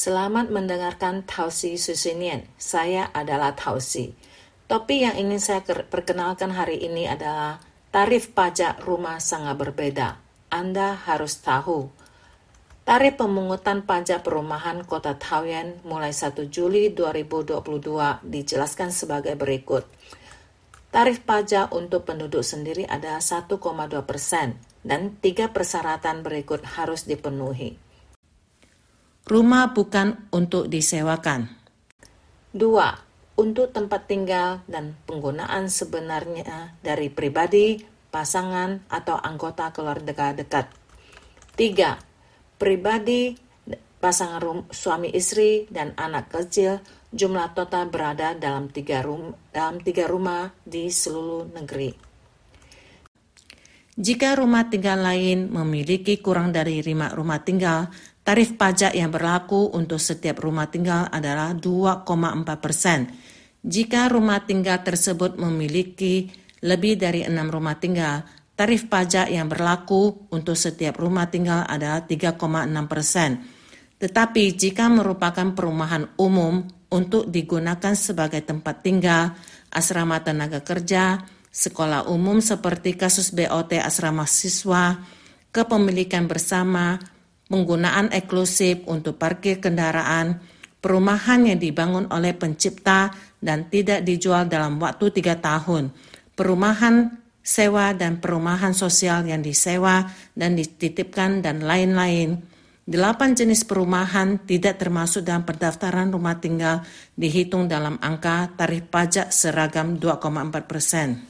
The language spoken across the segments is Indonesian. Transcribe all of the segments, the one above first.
Selamat mendengarkan Tausi Susinian. Saya adalah Tausi. Topik yang ingin saya perkenalkan hari ini adalah tarif pajak rumah sangat berbeda. Anda harus tahu. Tarif pemungutan pajak perumahan Kota Taoyuan mulai 1 Juli 2022 dijelaskan sebagai berikut. Tarif pajak untuk penduduk sendiri adalah 1,2 persen dan tiga persyaratan berikut harus dipenuhi. Rumah bukan untuk disewakan. Dua, untuk tempat tinggal dan penggunaan sebenarnya dari pribadi, pasangan, atau anggota keluarga dekat. Tiga, pribadi, pasangan rum, suami istri, dan anak kecil, jumlah total berada dalam tiga, rum, dalam tiga rumah di seluruh negeri. Jika rumah tinggal lain memiliki kurang dari lima rumah tinggal, Tarif pajak yang berlaku untuk setiap rumah tinggal adalah 2,4 persen. Jika rumah tinggal tersebut memiliki lebih dari enam rumah tinggal, tarif pajak yang berlaku untuk setiap rumah tinggal adalah 3,6 persen. Tetapi jika merupakan perumahan umum untuk digunakan sebagai tempat tinggal, asrama tenaga kerja, sekolah umum seperti kasus BOT asrama siswa, kepemilikan bersama, penggunaan eksklusif untuk parkir kendaraan, perumahan yang dibangun oleh pencipta dan tidak dijual dalam waktu tiga tahun, perumahan sewa dan perumahan sosial yang disewa dan dititipkan dan lain-lain. Delapan jenis perumahan tidak termasuk dalam pendaftaran rumah tinggal dihitung dalam angka tarif pajak seragam 2,4 persen.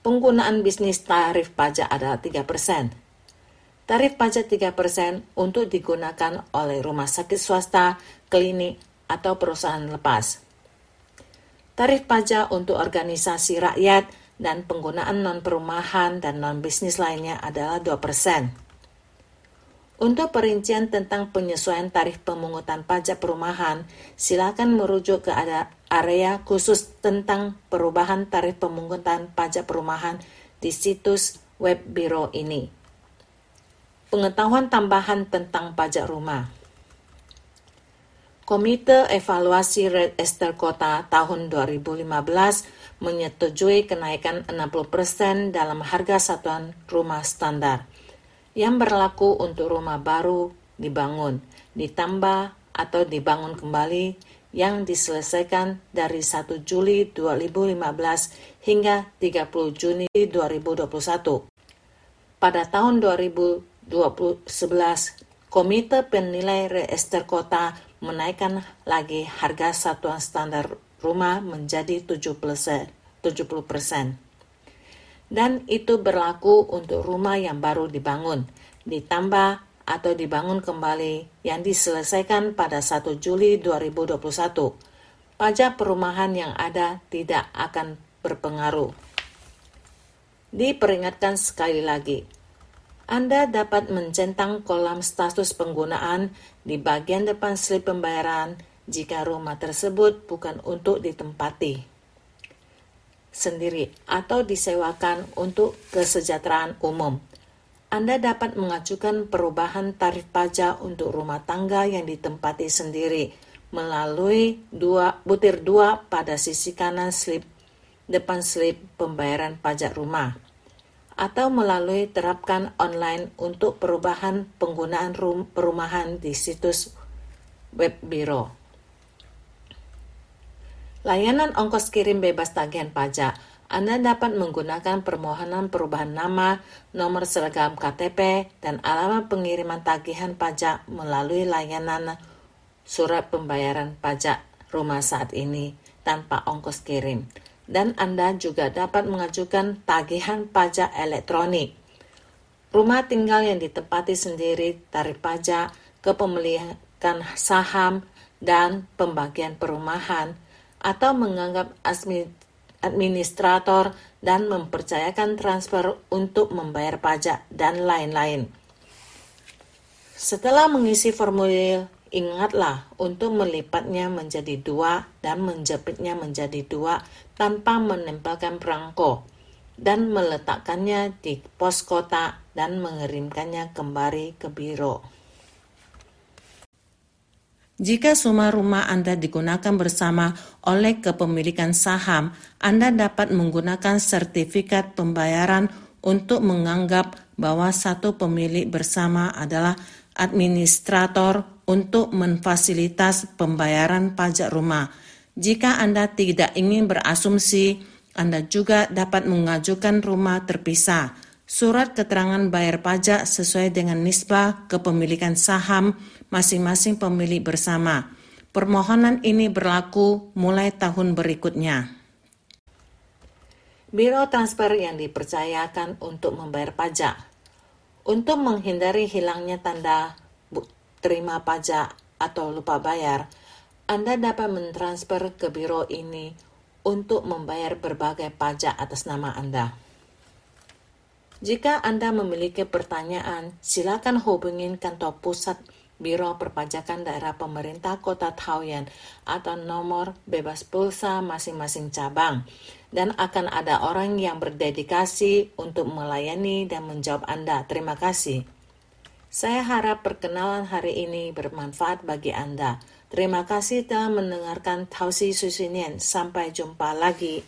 Penggunaan bisnis tarif pajak adalah 3 persen Tarif pajak 3% untuk digunakan oleh rumah sakit swasta, klinik, atau perusahaan lepas. Tarif pajak untuk organisasi rakyat dan penggunaan non-perumahan dan non-bisnis lainnya adalah 2%. Untuk perincian tentang penyesuaian tarif pemungutan pajak perumahan, silakan merujuk ke area khusus tentang perubahan tarif pemungutan pajak perumahan di situs web Biro ini. Pengetahuan tambahan tentang pajak rumah. Komite Evaluasi Red Ester Kota tahun 2015 menyetujui kenaikan 60% dalam harga satuan rumah standar yang berlaku untuk rumah baru dibangun, ditambah atau dibangun kembali yang diselesaikan dari 1 Juli 2015 hingga 30 Juni 2021. Pada tahun 2000 2011, Komite Penilai Reester Kota menaikkan lagi harga satuan standar rumah menjadi 70 persen. Dan itu berlaku untuk rumah yang baru dibangun, ditambah atau dibangun kembali yang diselesaikan pada 1 Juli 2021. Pajak perumahan yang ada tidak akan berpengaruh. Diperingatkan sekali lagi, anda dapat mencentang kolam status penggunaan di bagian depan slip pembayaran jika rumah tersebut bukan untuk ditempati sendiri atau disewakan untuk kesejahteraan umum. Anda dapat mengajukan perubahan tarif pajak untuk rumah tangga yang ditempati sendiri melalui dua, butir dua pada sisi kanan slip depan slip pembayaran pajak rumah atau melalui terapkan online untuk perubahan penggunaan rum perumahan di situs web biro. Layanan ongkos kirim bebas tagihan pajak. Anda dapat menggunakan permohonan perubahan nama, nomor seragam KTP, dan alamat pengiriman tagihan pajak melalui layanan surat pembayaran pajak rumah saat ini tanpa ongkos kirim dan Anda juga dapat mengajukan tagihan pajak elektronik. Rumah tinggal yang ditempati sendiri, tarif pajak, kepemilikan saham, dan pembagian perumahan, atau menganggap administrator dan mempercayakan transfer untuk membayar pajak, dan lain-lain. Setelah mengisi formulir Ingatlah untuk melipatnya menjadi dua dan menjepitnya menjadi dua tanpa menempelkan perangko dan meletakkannya di pos kota dan mengirimkannya kembali ke biro. Jika semua rumah Anda digunakan bersama oleh kepemilikan saham, Anda dapat menggunakan sertifikat pembayaran untuk menganggap bahwa satu pemilik bersama adalah administrator untuk memfasilitas pembayaran pajak rumah. Jika Anda tidak ingin berasumsi, Anda juga dapat mengajukan rumah terpisah. Surat keterangan bayar pajak sesuai dengan nisbah kepemilikan saham masing-masing pemilik bersama. Permohonan ini berlaku mulai tahun berikutnya. Biro transfer yang dipercayakan untuk membayar pajak. Untuk menghindari hilangnya tanda terima pajak atau lupa bayar, Anda dapat mentransfer ke biro ini untuk membayar berbagai pajak atas nama Anda. Jika Anda memiliki pertanyaan, silakan hubungi kantor pusat Biro Perpajakan Daerah Pemerintah Kota Taoyuan atau nomor bebas pulsa masing-masing cabang dan akan ada orang yang berdedikasi untuk melayani dan menjawab Anda. Terima kasih. Saya harap perkenalan hari ini bermanfaat bagi Anda. Terima kasih telah mendengarkan Tausi Susinian. Sampai jumpa lagi.